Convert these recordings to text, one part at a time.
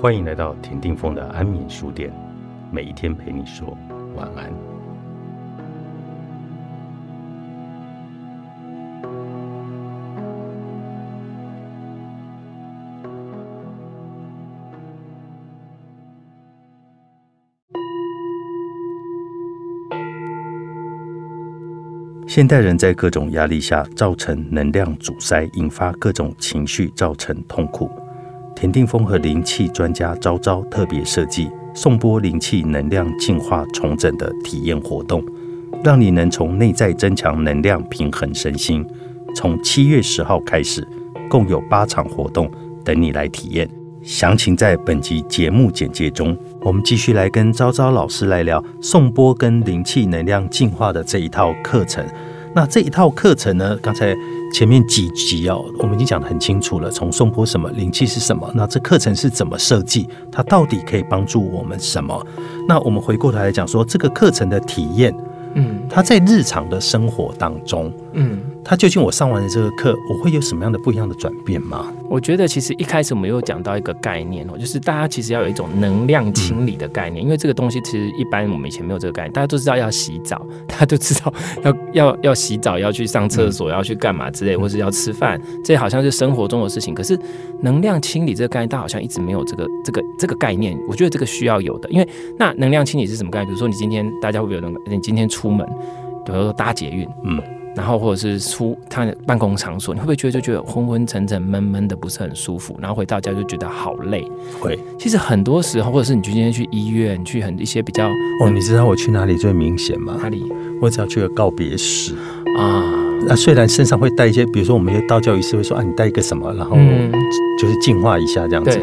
欢迎来到田定峰的安眠书店，每一天陪你说晚安。现代人在各种压力下造成能量阻塞，引发各种情绪，造成痛苦。田定峰和灵气专家昭昭特别设计送波灵气能量净化重整的体验活动，让你能从内在增强能量，平衡身心。从七月十号开始，共有八场活动等你来体验。详情在本集节目简介中。我们继续来跟昭昭老师来聊送波跟灵气能量净化的这一套课程。那这一套课程呢？刚才前面几集哦，我们已经讲得很清楚了。从送波什么灵气是什么？那这课程是怎么设计？它到底可以帮助我们什么？那我们回过头来讲说，这个课程的体验，嗯，它在日常的生活当中，嗯。他究竟我上完了这个课，我会有什么样的不一样的转变吗？我觉得其实一开始我们有讲到一个概念哦，就是大家其实要有一种能量清理的概念，因为这个东西其实一般我们以前没有这个概念，大家都知道要洗澡，大家都知道 要要要洗澡，要去上厕所，要去干嘛之类，或是要吃饭，这好像是生活中的事情。可是能量清理这个概念，大家好像一直没有这个这个这个概念。我觉得这个需要有的，因为那能量清理是什么概念？比如说你今天大家会不会有那个？你今天出门，比如说搭捷运，嗯。然后或者是出他的办公场所，你会不会觉得就觉得昏昏沉沉、闷闷的，不是很舒服？然后回到家就觉得好累。会，其实很多时候，或者是你去今天去医院，去很一些比较……哦，你知道我去哪里最明显吗？哪里？我只要去个告别室啊。那虽然身上会带一些，比如说我们有道教仪式会说啊，你带一个什么，然后就是净化一下这样子。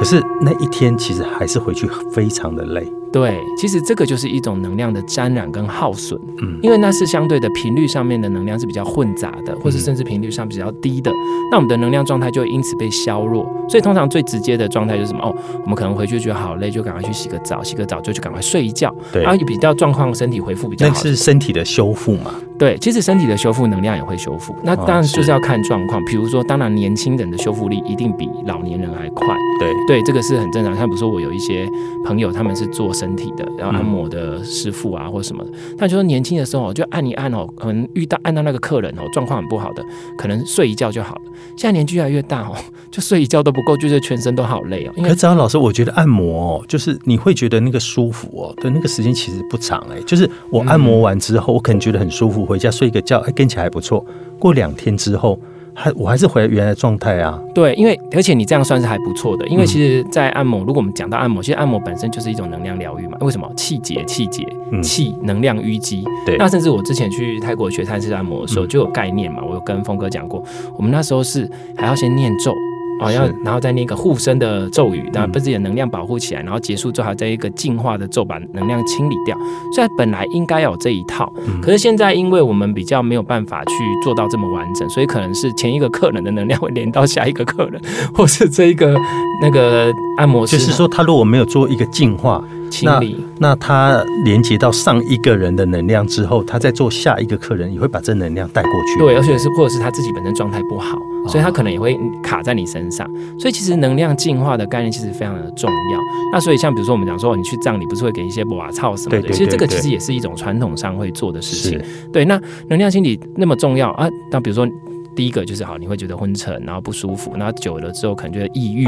可是那一天其实还是回去非常的累。对，其实这个就是一种能量的沾染跟耗损，嗯，因为那是相对的频率上面的能量是比较混杂的，或是甚至频率上比较低的，那我们的能量状态就因此被削弱。所以通常最直接的状态就是什么？哦，我们可能回去觉得好累，就赶快去洗个澡，洗个澡就去赶快睡一觉，对，然后比较状况身体恢复比较好。那是身体的修复嘛？对，其实身体的修复能量也会修复，那当然就是要看状况。比如说，当然年轻人的修复力一定比老年人还快。对对，这个是很正常。像比如说，我有一些朋友，他们是做身体的，然后按摩的师傅啊，或者什么的，他就说年轻的时候就按一按哦，可能遇到按到那个客人哦，状况很不好的，可能睡一觉就好了。现在年纪越来越大哦，就睡一觉都不够，就是全身都好累哦。可是张老师，我觉得按摩哦，就是你会觉得那个舒服哦，对，那个时间其实不长哎，就是我按摩完之后，我可能觉得很舒服，回家睡一个觉。哎跟起来还不错，过两天之后，还我还是回原来状态啊。对，因为而且你这样算是还不错的，因为其实，在按摩，如果我们讲到按摩，其实按摩本身就是一种能量疗愈嘛。为什么？气结、气结、气能量淤积。对。那甚至我之前去泰国学泰式按摩的时候，就有概念嘛。我有跟峰哥讲过，我们那时候是还要先念咒。哦，要然后再念一个护身的咒语，然后把自己的能量保护起来，然后结束之后，还在一个净化的咒把能量清理掉。虽然本来应该有这一套，可是现在因为我们比较没有办法去做到这么完整，所以可能是前一个客人的能量会连到下一个客人，或是这一个那个按摩师，就是说他如果没有做一个净化。清理，那他连接到上一个人的能量之后，他再做下一个客人，也会把这能量带过去。对，而且是或者是他自己本身状态不好，所以他可能也会卡在你身上。所以其实能量进化的概念其实非常的重要。那所以像比如说我们讲说，你去葬礼不是会给一些瓦草什么的，其实这个其实也是一种传统上会做的事情。对，那能量清理那么重要啊？那比如说第一个就是好，你会觉得昏沉，然后不舒服，那久了之后可能觉得抑郁，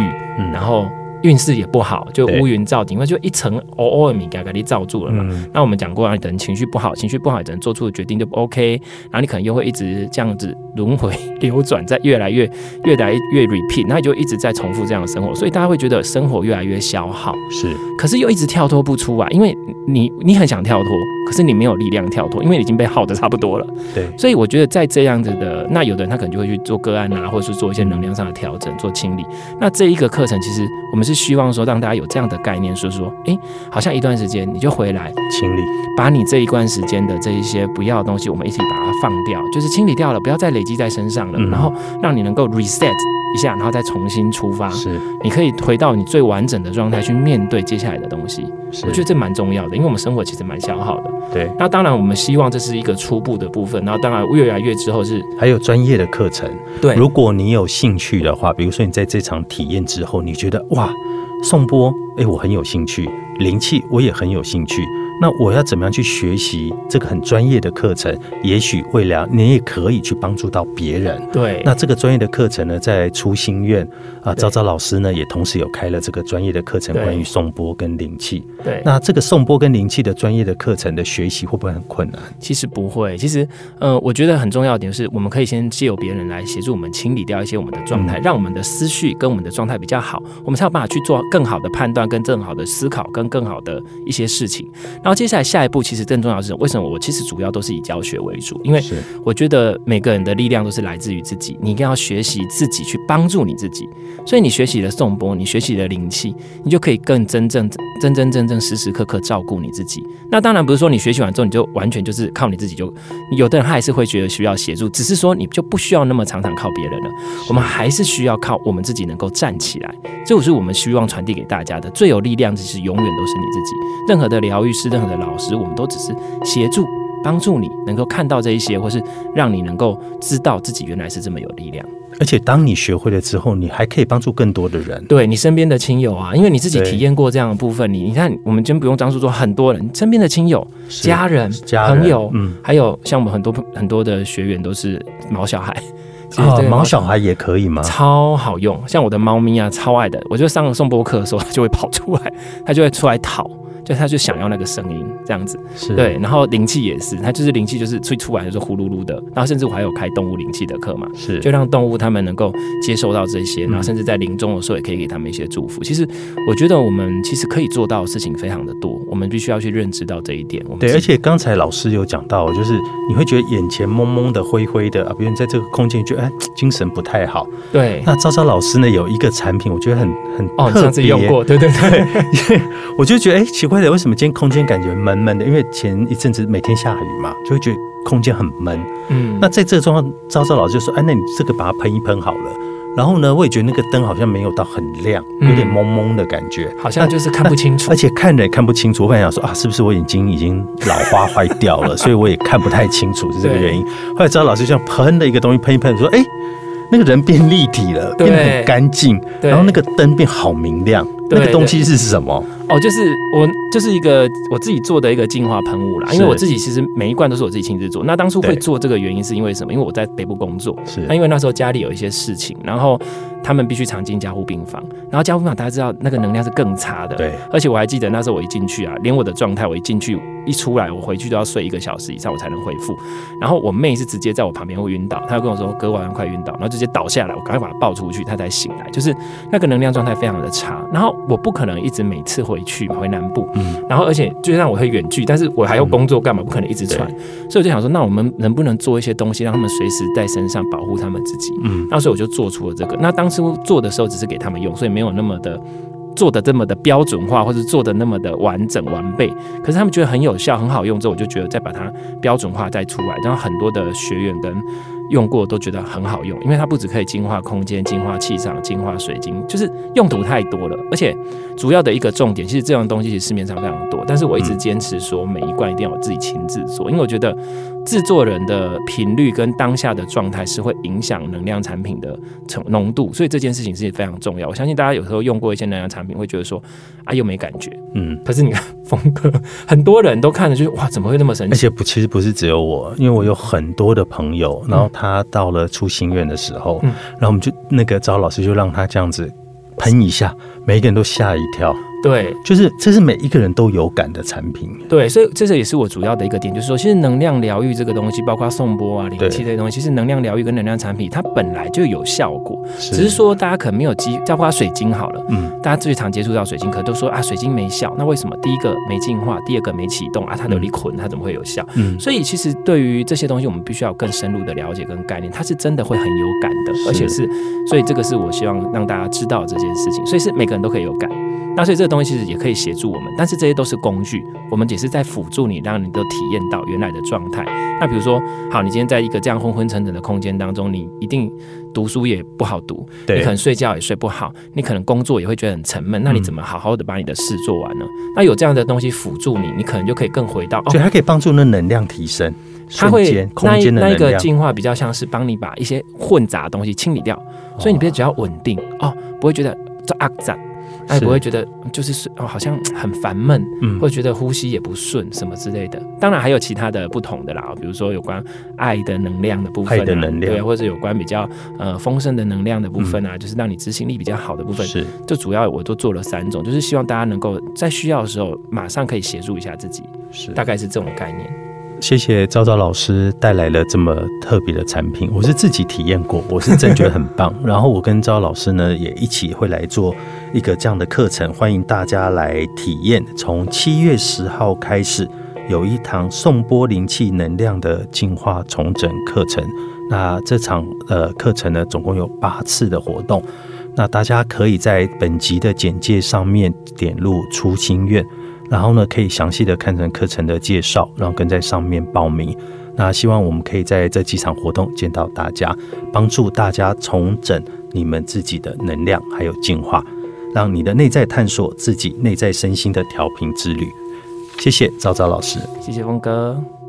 然后。运势也不好，就乌云罩顶，因为就一层哦哦米给给你罩住了嘛。那我们讲过啊，等情绪不好，情绪不好，等做出的决定就不 OK，然后你可能又会一直这样子轮回流转，在越来越 越来越 repeat，那你就一直在重复这样的生活，所以大家会觉得生活越来越消耗。是，可是又一直跳脱不出啊，因为你你很想跳脱，可是你没有力量跳脱，因为已经被耗的差不多了。对，所以我觉得在这样子的，那有的人他可能就会去做个案啊，或者是做一些能量上的调整，做清理。那这一个课程其实我们是。是希望说让大家有这样的概念，说说，哎，好像一段时间你就回来清理，把你这一段时间的这一些不要的东西，我们一起把它放掉，就是清理掉了，不要再累积在身上了，然后让你能够 reset 一下，然后再重新出发。是，你可以回到你最完整的状态去面对接下来的东西。我觉得这蛮重要的，因为我们生活其实蛮消耗的。对，那当然我们希望这是一个初步的部分，然后当然越来越之后是还有专业的课程。对，如果你有兴趣的话，比如说你在这场体验之后，你觉得哇。颂钵，哎，我很有兴趣；灵气，我也很有兴趣。那我要怎么样去学习这个很专业的课程？也许未来你也可以去帮助到别人。对，那这个专业的课程呢，在初心院啊，昭昭老师呢也同时有开了这个专业的课程，关于颂钵跟灵气。对，那这个颂钵跟灵气的专业的课程的学习会不会很困难？其实不会，其实呃，我觉得很重要的点是，我们可以先借由别人来协助我们清理掉一些我们的状态，让我们的思绪跟我们的状态比较好，我们才有办法去做更好的判断，跟更好的思考，跟更好的一些事情。然后接下来下一步。其实更重要的是，为什么我其实主要都是以教学为主？因为我觉得每个人的力量都是来自于自己，你一定要学习自己去帮助你自己。所以你学习了颂钵，你学习了灵气，你就可以更真正、真真正正、时时刻刻照顾你自己。那当然不是说你学习完之后你就完全就是靠你自己，就有的人他还是会觉得需要协助，只是说你就不需要那么常常靠别人了。我们还是需要靠我们自己能够站起来。这就是我们希望传递给大家的最有力量，其实永远都是你自己。任何的疗愈师，任何的老师，我们都。只是协助帮助你能够看到这一些，或是让你能够知道自己原来是这么有力量。而且当你学会了之后，你还可以帮助更多的人。对你身边的亲友啊，因为你自己体验过这样的部分，你你看，我们真不用张叔说，很多人身边的亲友、家人、朋友，嗯，还有像我们很多很多的学员都是毛小孩啊，毛小孩也可以吗？超好用，像我的猫咪啊，超爱的。我就上了送播课的时候，它就会跑出来，它就会出来讨。就他就想要那个声音这样子，是对，然后灵气也是，他就是灵气就是吹出来就是呼噜噜的，然后甚至我还有开动物灵气的课嘛，是就让动物他们能够接受到这些，然后甚至在临终的时候也可以给他们一些祝福。其实我觉得我们其实可以做到的事情非常的多，我们必须要去认知到这一点。对，而且刚才老师有讲到，就是你会觉得眼前蒙蒙的、灰灰的啊，别人在这个空间觉得哎精神不太好。对，那昭昭老师呢有一个产品，我觉得很很哦，上次用过，对对对，我就觉得哎奇怪的，为什么今天空间感觉闷闷的，因为前一阵子每天下雨嘛，就会觉得空间很闷。嗯，那在这个状况，昭昭老师就说：“哎，那你这个把它喷一喷好了。”然后呢，我也觉得那个灯好像没有到很亮，有点蒙蒙的感觉，好像就是看不清楚，而且看着也看不清楚。我本来想说啊，是不是我眼睛已经老花坏掉了，所以我也看不太清楚是这个原因。后来昭老师像喷的一个东西喷一喷，说：“哎，那个人变立体了，变得很干净，然后那个灯变好明亮。”那个东西是什么？哦，就是我就是一个我自己做的一个净化喷雾啦。因为我自己其实每一罐都是我自己亲自做。那当初会做这个原因是因为什么？因为我在北部工作，是那因为那时候家里有一些事情，然后他们必须常进加护病房，然后加护病房大家知道那个能量是更差的。对，而且我还记得那时候我一进去啊，连我的状态，我一进去一出来，我回去都要睡一个小时以上我才能恢复。然后我妹是直接在我旁边会晕倒，她就跟我说：“哥我好像快晕倒。”然后直接倒下来，我赶快把她抱出去，她才醒来。就是那个能量状态非常的差，然后我不可能一直。每次回去回南部，嗯，然后而且就算我会远距，但是我还要工作干嘛？不可能一直穿，所以我就想说，那我们能不能做一些东西，让他们随时在身上保护他们自己？嗯，那所以我就做出了这个。那当初做的时候只是给他们用，所以没有那么的做的这么的标准化，或者做的那么的完整完备。可是他们觉得很有效，很好用之后，我就觉得再把它标准化再出来，然后很多的学员跟。用过都觉得很好用，因为它不止可以净化空间、净化气场、净化水晶，就是用途太多了。而且主要的一个重点，其实这样东西其实市面上非常多，但是我一直坚持说每一罐一定要我自己亲自做，因为我觉得制作人的频率跟当下的状态是会影响能量产品的成浓度，所以这件事情是非常重要。我相信大家有时候用过一些能量产品，会觉得说啊又没感觉，嗯，可是你看峰哥，很多人都看着就是哇怎么会那么神奇？而且不，其实不是只有我，因为我有很多的朋友，然后他。他到了出心愿的时候，然后我们就那个找老师就让他这样子喷一下，每一个人都吓一跳。对，就是这是每一个人都有感的产品。对，所以这个也是我主要的一个点，就是说，其实能量疗愈这个东西，包括送波啊、灵气这些东西，其实能量疗愈跟能量产品，它本来就有效果，只是说大家可能没有机，包括水晶好了，嗯，大家最常接触到水晶，可都说啊，水晶没效，那为什么？第一个没进化，第二个没启动啊，它有离捆，它怎么会有效？嗯，所以其实对于这些东西，我们必须要更深入的了解跟概念，它是真的会很有感的，而且是，所以这个是我希望让大家知道这件事情，所以是每个人都可以有感。那所以这个东西其实也可以协助我们，但是这些都是工具，我们只是在辅助你，让你都体验到原来的状态。那比如说，好，你今天在一个这样昏昏沉沉的空间当中，你一定读书也不好读，你可能睡觉也睡不好，你可能工作也会觉得很沉闷。那你怎么好好的把你的事做完呢？那有这样的东西辅助你，你可能就可以更回到，所以它可以帮助那能量提升，它会空间的那个进化比较像是帮你把一些混杂的东西清理掉，所以你别只要稳定哦，不会觉得这阿赞。那也不会觉得就是哦好像很烦闷，嗯或者觉得呼吸也不顺什么之类的。当然还有其他的不同的啦，比如说有关爱的能量的部分、啊，爱的能量对，或者有关比较呃丰盛的能量的部分啊，就是让你执行力比较好的部分。是就主要我都做了三种，就是希望大家能够在需要的时候马上可以协助一下自己，是大概是这种概念。谢谢昭昭老师带来了这么特别的产品，我是自己体验过，我是真觉得很棒。然后我跟昭老师呢也一起会来做一个这样的课程，欢迎大家来体验。从七月十号开始，有一堂颂波灵气能量的净化重整课程。那这场呃课程呢，总共有八次的活动。那大家可以在本集的简介上面点入初心愿。然后呢，可以详细的看成课程的介绍，然后跟在上面报名。那希望我们可以在这几场活动见到大家，帮助大家重整你们自己的能量，还有进化，让你的内在探索自己内在身心的调频之旅。谢谢赵赵老师。谢谢峰哥。